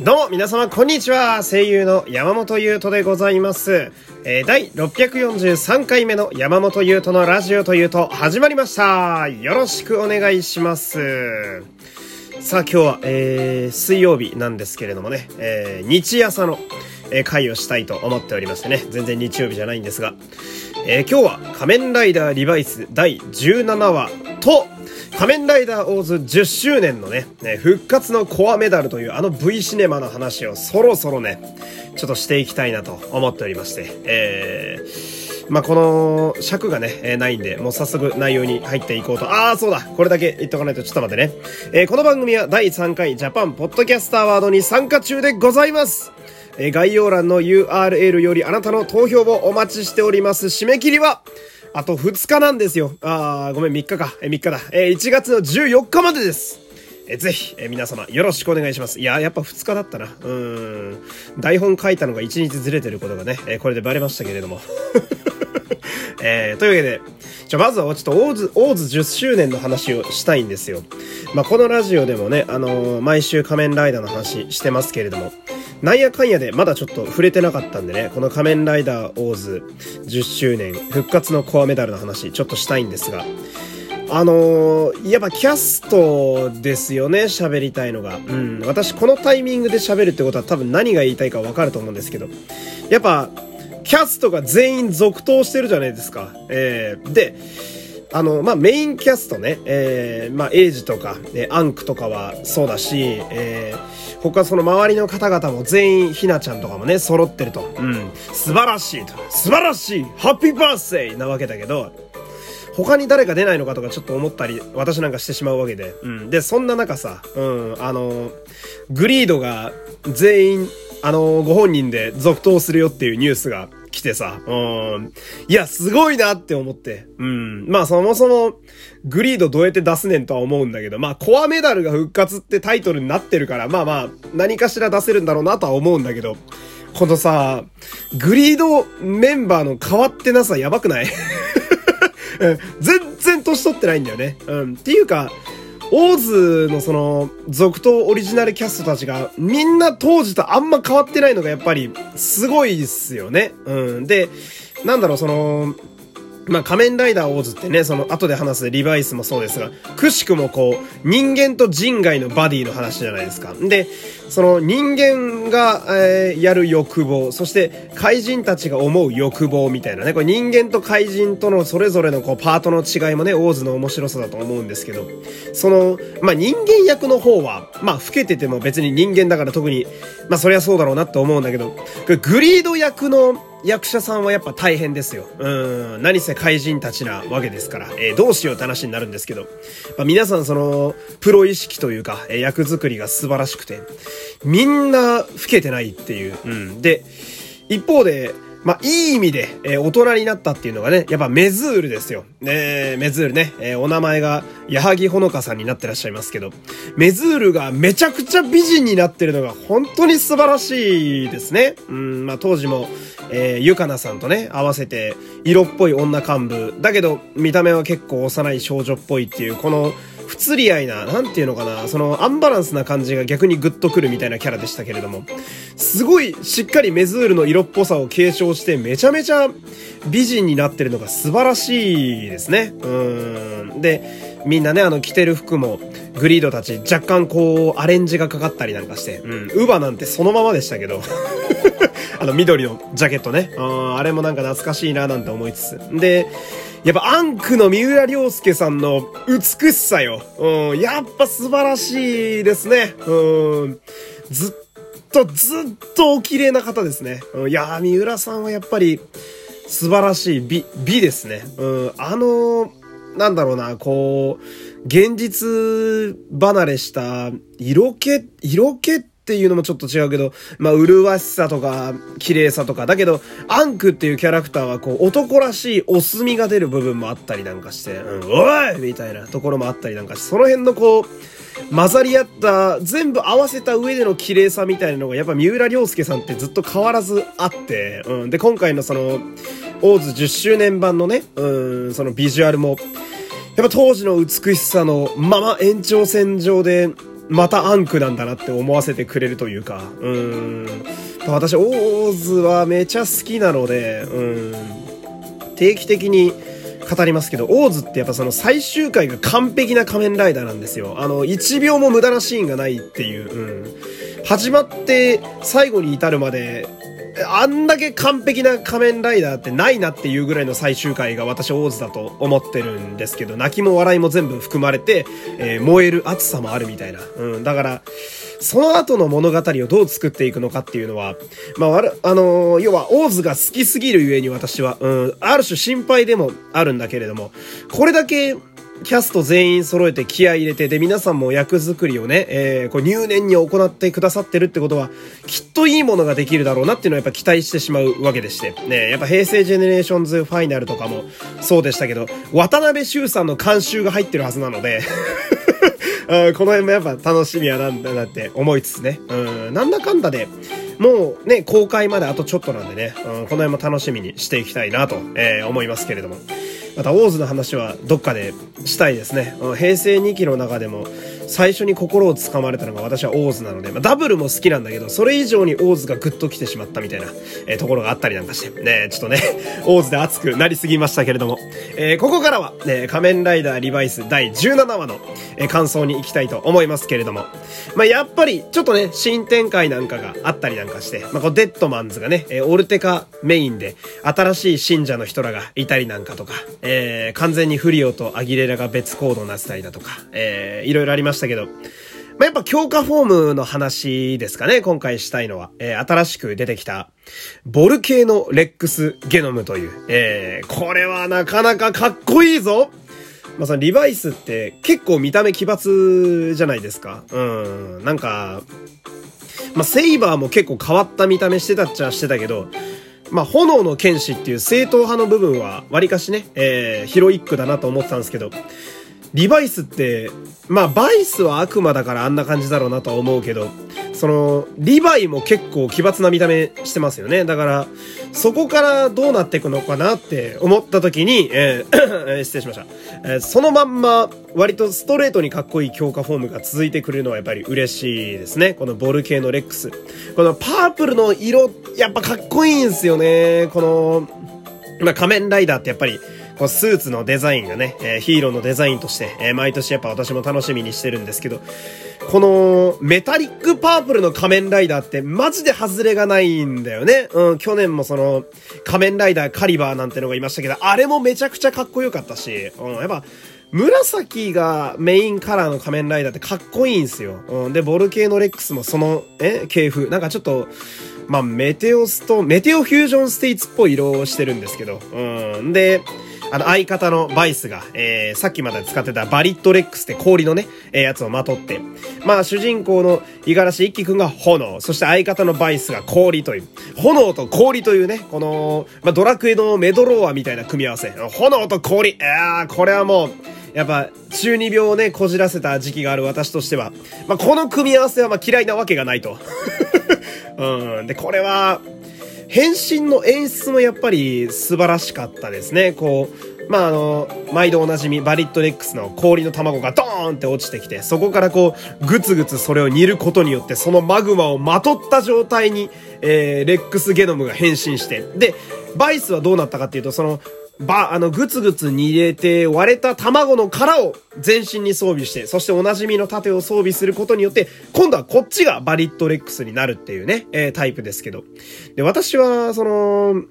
どうも皆様こんにちは。声優の山本優斗でございます、えー、第643回目の山本優斗のラジオというと始まりました。よろしくお願いします。さあ今日は、えー、水曜日なんですけれどもね、えー、日朝の、えー、会をしたいと思っておりましてね。全然日曜日じゃないんですが、えー、今日は仮面ライダーリバイス第17話と仮面ライダーオーズ10周年のね、復活のコアメダルというあの V シネマの話をそろそろね、ちょっとしていきたいなと思っておりまして、えー、まあ、この尺がね、えー、ないんで、もう早速内容に入っていこうと。ああ、そうだこれだけ言っとかないとちょっと待ってね。えー、この番組は第3回ジャパンポッドキャスターワードに参加中でございますえ概要欄の URL よりあなたの投票をお待ちしております。締め切りは、あと2日なんですよ。あー、ごめん、3日か。え、3日だ。えー、1月の14日までです。え、ぜひ、え、皆様、よろしくお願いします。いや、やっぱ2日だったな。うーん。台本書いたのが1日ずれてることがね、えこれでバレましたけれども。えー、というわけで、じゃ、まずはちょっとオーズ、オーズ10周年の話をしたいんですよ。まあ、このラジオでもね、あのー、毎週仮面ライダーの話してますけれども、なんやかんやでまだちょっと触れてなかったんでね、この仮面ライダーオーズ10周年復活のコアメダルの話ちょっとしたいんですが、あのー、やっぱキャストですよね、喋りたいのが。うん。私このタイミングで喋るってことは多分何が言いたいかわかると思うんですけど、やっぱ、キャストが全員続投してるじゃないですか。えー、で、あの、まあ、メインキャストね、えー、まあ、エイジとか、えアンクとかはそうだし、えー、他その周りの方々も全員ひなちゃんとかもね、揃ってると。うん。素晴らしいと。素晴らしいハッピーバースデーなわけだけど、他に誰か出ないのかとかちょっと思ったり、私なんかしてしまうわけで。うん。で、そんな中さ、うん、あの、グリードが全員、あの、ご本人で続投するよっていうニュースが来てさ、うん。いや、すごいなって思って。うん。まあそもそも、グリードどうやって出すねんとは思うんだけど、まあコアメダルが復活ってタイトルになってるから、まあまあ、何かしら出せるんだろうなとは思うんだけど、このさ、グリードメンバーの変わってなさやばくない？全然年取ってないんだよね。うん。っていうか、オーズのその、続投オリジナルキャストたちが、みんな当時とあんま変わってないのがやっぱり、すごいっすよね。うん。で、なんだろう、その、まあ、仮面ライダーオーズってね、その後で話すリバイスもそうですが、くしくもこう、人間と人外のバディの話じゃないですか。で、その人間が、えー、やる欲望、そして怪人たちが思う欲望みたいなね、これ人間と怪人とのそれぞれのこうパートの違いもね、オーズの面白さだと思うんですけど、その、まあ、人間役の方は、まあ、老けてても別に人間だから特に、まあ、そりゃそうだろうなって思うんだけど、グリード役の役者さんはやっぱ大変ですよ。うん。何せ怪人たちなわけですから、えー、どうしようって話になるんですけど、まあ、皆さんその、プロ意識というか、えー、役作りが素晴らしくて、みんな老けてないっていう。うん。で、一方で、まあ、いい意味で、えー、大人になったっていうのがね、やっぱメズールですよ。ねメズールね、えー、お名前が、矢作ほのかさんになってらっしゃいますけど、メズールがめちゃくちゃ美人になってるのが本当に素晴らしいですね。うん、まあ、当時も、えー、ゆかなさんとね、合わせて、色っぽい女幹部。だけど、見た目は結構幼い少女っぽいっていう、この、不釣り合いな、なんていうのかな、その、アンバランスな感じが逆にグッとくるみたいなキャラでしたけれども、すごい、しっかりメズールの色っぽさを継承して、めちゃめちゃ美人になってるのが素晴らしいですね。うん。で、みんなね、あの、着てる服も、グリードたち、若干こう、アレンジがかかったりなんかして、うん、ウバなんてそのままでしたけど、あの、緑のジャケットね。あれもなんか懐かしいななんて思いつつ。で、やっぱアンクの三浦良介さんの美しさよ。うん、やっぱ素晴らしいですね。うん、ずっと、ずっとお綺麗な方ですね。うん、いや三浦さんはやっぱり素晴らしい美、美ですね。うん、あの、なんだろうな、こう、現実離れした色気、色気ってていうのもちょっと違うけど、まあ、麗しさとか、綺麗さとか、だけど、アンクっていうキャラクターは、こう、男らしいお墨が出る部分もあったりなんかして、うん、おいみたいなところもあったりなんかして、その辺のこう、混ざり合った、全部合わせた上での綺麗さみたいなのが、やっぱ三浦良介さんってずっと変わらずあって、うん。で、今回のその、オーズ10周年版のね、うん、そのビジュアルも、やっぱ当時の美しさのまま延長線上で、またアンクなんだなって思わせてくれるというか、うん。私、オーズはめちゃ好きなので、うん。定期的に語りますけど、オーズってやっぱその最終回が完璧な仮面ライダーなんですよ。あの、1秒も無駄なシーンがないっていう、うん。始まって最後に至るまで、あんだけ完璧な仮面ライダーってないなっていうぐらいの最終回が私オーズだと思ってるんですけど、泣きも笑いも全部含まれて、えー、燃える熱さもあるみたいな。うん、だから、その後の物語をどう作っていくのかっていうのは、まあ、あのー、要は、オーズが好きすぎるゆえに私は、うん、ある種心配でもあるんだけれども、これだけキャスト全員揃えて気合入れて、で、皆さんも役作りをね、えー、こう入念に行ってくださってるってことは、きっといいものができるだろうなっていうのはやっぱ期待してしまうわけでして。ね、やっぱ平成ジェネレーションズファイナルとかもそうでしたけど、渡辺修さんの監修が入ってるはずなのでこの辺もやっぱ楽しみやなんだなって思いつつね。うん、なんだかんだで、もうね、公開まであとちょっとなんでね、うん、この辺も楽しみにしていきたいなと、えー、思いますけれども。また、オーズの話はどっかでしたいですね。うん平成2期の中でも、最初に心をつかまれたのが私はオーズなので、まあ、ダブルも好きなんだけど、それ以上にオーズがグッと来てしまったみたいな、えー、ところがあったりなんかして、ね、ちょっとね、オーズで熱くなりすぎましたけれども、えー、ここからは、ね、仮面ライダーリバイス第17話の、えー、感想に行きたいと思いますけれども、まあ、やっぱり、ちょっとね、新展開なんかがあったりなんかして、まあ、こうデッドマンズがね、えー、オルテカメインで、新しい信者の人らがいたりなんかとか、えー、完全にフリオとアギレラが別行動なってたりだとか、えー、いろいろありましたけど、まあ、やっぱ強化フォームの話ですかね、今回したいのは。えー、新しく出てきた、ボル系のレックスゲノムという、えー、これはなかなかかっこいいぞまあ、そのリバイスって結構見た目奇抜じゃないですか。うん。なんか、まあ、セイバーも結構変わった見た目してたっちゃしてたけど、まあ、炎の剣士っていう正統派の部分は、割かしね、えー、ヒロイックだなと思ってたんですけど、リバイスって、まあ、バイスは悪魔だからあんな感じだろうなとは思うけど、その、リヴァイも結構奇抜な見た目してますよね。だから、そこからどうなっていくのかなって思った時に、えー 失礼しました。えー、そのまんま、割とストレートにかっこいい強化フォームが続いてくれるのはやっぱり嬉しいですね。このボル系のレックス。このパープルの色、やっぱかっこいいんですよね。この、まあ、仮面ライダーってやっぱり、こうスーツのデザインがね、えー、ヒーローのデザインとして、えー、毎年やっぱ私も楽しみにしてるんですけど、このメタリックパープルの仮面ライダーってマジで外れがないんだよね。うん、去年もその仮面ライダーカリバーなんてのがいましたけど、あれもめちゃくちゃかっこよかったし、うん、やっぱ紫がメインカラーの仮面ライダーってかっこいいんすよ。うん、で、ボルケーノレックスもその、え、系譜。なんかちょっと、まあ、メテオスと、メテオフュージョンステイツっぽい色をしてるんですけど、うん。で、あの、相方のバイスが、えー、さっきまで使ってたバリッドレックスって氷のね、えー、やつをまとって、まあ、主人公の五十嵐一輝くんが炎、そして相方のバイスが氷という、炎と氷というね、この、まあ、ドラクエのメドローアみたいな組み合わせ。炎と氷。いやー、これはもう、やっぱ、中二病をね、こじらせた時期がある私としては、まあ、この組み合わせはま嫌いなわけがないと。うん。で、これは、変身の演出もやっぱり素晴らしかったですね。こう、まあ、あの、毎度おなじみ、バリットレックスの氷の卵がドーンって落ちてきて、そこからこう、ぐつぐつそれを煮ることによって、そのマグマをまとった状態に、えー、レックスゲノムが変身して、で、バイスはどうなったかっていうと、その、ば、あの、ぐつぐつに入れて割れた卵の殻を全身に装備して、そしておなじみの盾を装備することによって、今度はこっちがバリットレックスになるっていうね、えー、タイプですけど。で、私は、その、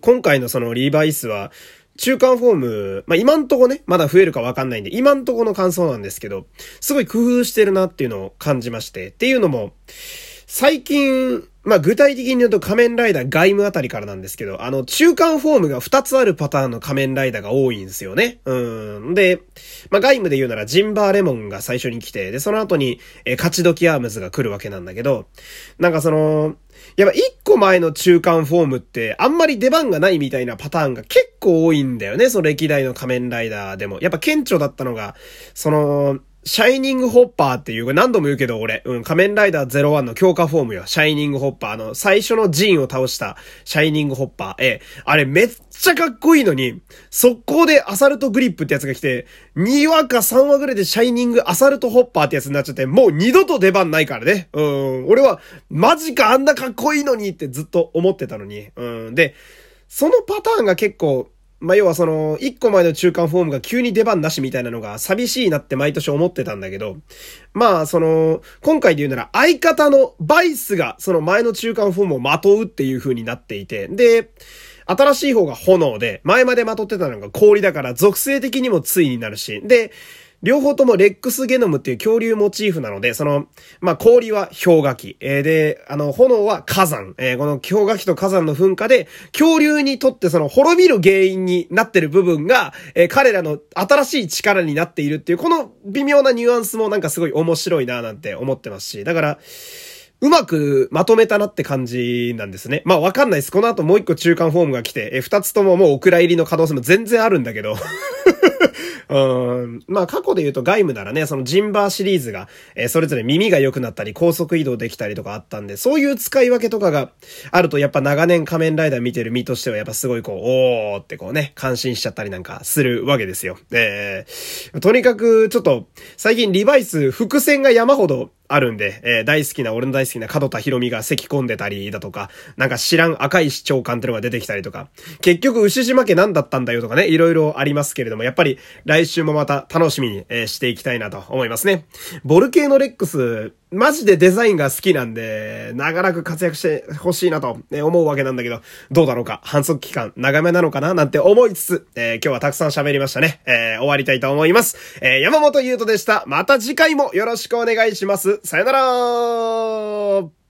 今回のそのリーバイスは、中間フォーム、まあ、今んとこね、まだ増えるかわかんないんで、今んとこの感想なんですけど、すごい工夫してるなっていうのを感じまして、っていうのも、最近、まあ、具体的に言うと仮面ライダー外務あたりからなんですけど、あの、中間フォームが2つあるパターンの仮面ライダーが多いんですよね。うん。で、まあ、外務で言うならジンバーレモンが最初に来て、で、その後に、え、勝ち時アームズが来るわけなんだけど、なんかその、やっぱ一個前の中間フォームってあんまり出番がないみたいなパターンが結構多いんだよね。その歴代の仮面ライダーでも。やっぱ顕著だったのが、その、シャイニングホッパーっていう、何度も言うけど俺、うん、仮面ライダー01の強化フォームよ。シャイニングホッパーの、最初のジーンを倒したシャイニングホッパー。えあれめっちゃかっこいいのに、速攻でアサルトグリップってやつが来て、2話か3話ぐらいでシャイニングアサルトホッパーってやつになっちゃって、もう二度と出番ないからね。うん、俺は、マジかあんなかっこいいのにってずっと思ってたのに。うん、で、そのパターンが結構、まあ、要はその、一個前の中間フォームが急に出番なしみたいなのが寂しいなって毎年思ってたんだけど、まあ、その、今回で言うなら相方のバイスがその前の中間フォームをまとうっていう風になっていて、で、新しい方が炎で、前までまとってたのが氷だから属性的にもついになるし、で、両方ともレックスゲノムっていう恐竜モチーフなので、その、まあ、氷は氷河期、えー、で、あの、炎は火山、えー、この氷河期と火山の噴火で、恐竜にとってその滅びる原因になってる部分が、えー、彼らの新しい力になっているっていう、この微妙なニュアンスもなんかすごい面白いななんて思ってますし、だから、うまくまとめたなって感じなんですね。まあわかんないです。この後もう一個中間フォームが来て、え、二つとももうお蔵入りの可能性も全然あるんだけど うん。まあ過去で言うとガイムならね、そのジンバーシリーズが、え、それぞれ耳が良くなったり、高速移動できたりとかあったんで、そういう使い分けとかがあると、やっぱ長年仮面ライダー見てる身としては、やっぱすごいこう、おーってこうね、感心しちゃったりなんかするわけですよ。えー、とにかく、ちょっと、最近リバイス、伏線が山ほどあるんで、えー、大好きな、俺の大好きな角田博美が咳込んでたりだとか、なんか知らん赤い市長官ってのが出てきたりとか、結局牛島家何だったんだよとかね、いろいろありますけれども、やっぱり来週もまた楽しみに、えー、していきたいなと思いますね。ボルケーノレックス、マジでデザインが好きなんで、長らく活躍してほしいなと思うわけなんだけど、どうだろうか？反則期間長めなのかな？なんて思いつつ、えー、今日はたくさん喋りましたね。えー、終わりたいと思います。えー、山本優斗でした。また次回もよろしくお願いします。さよなら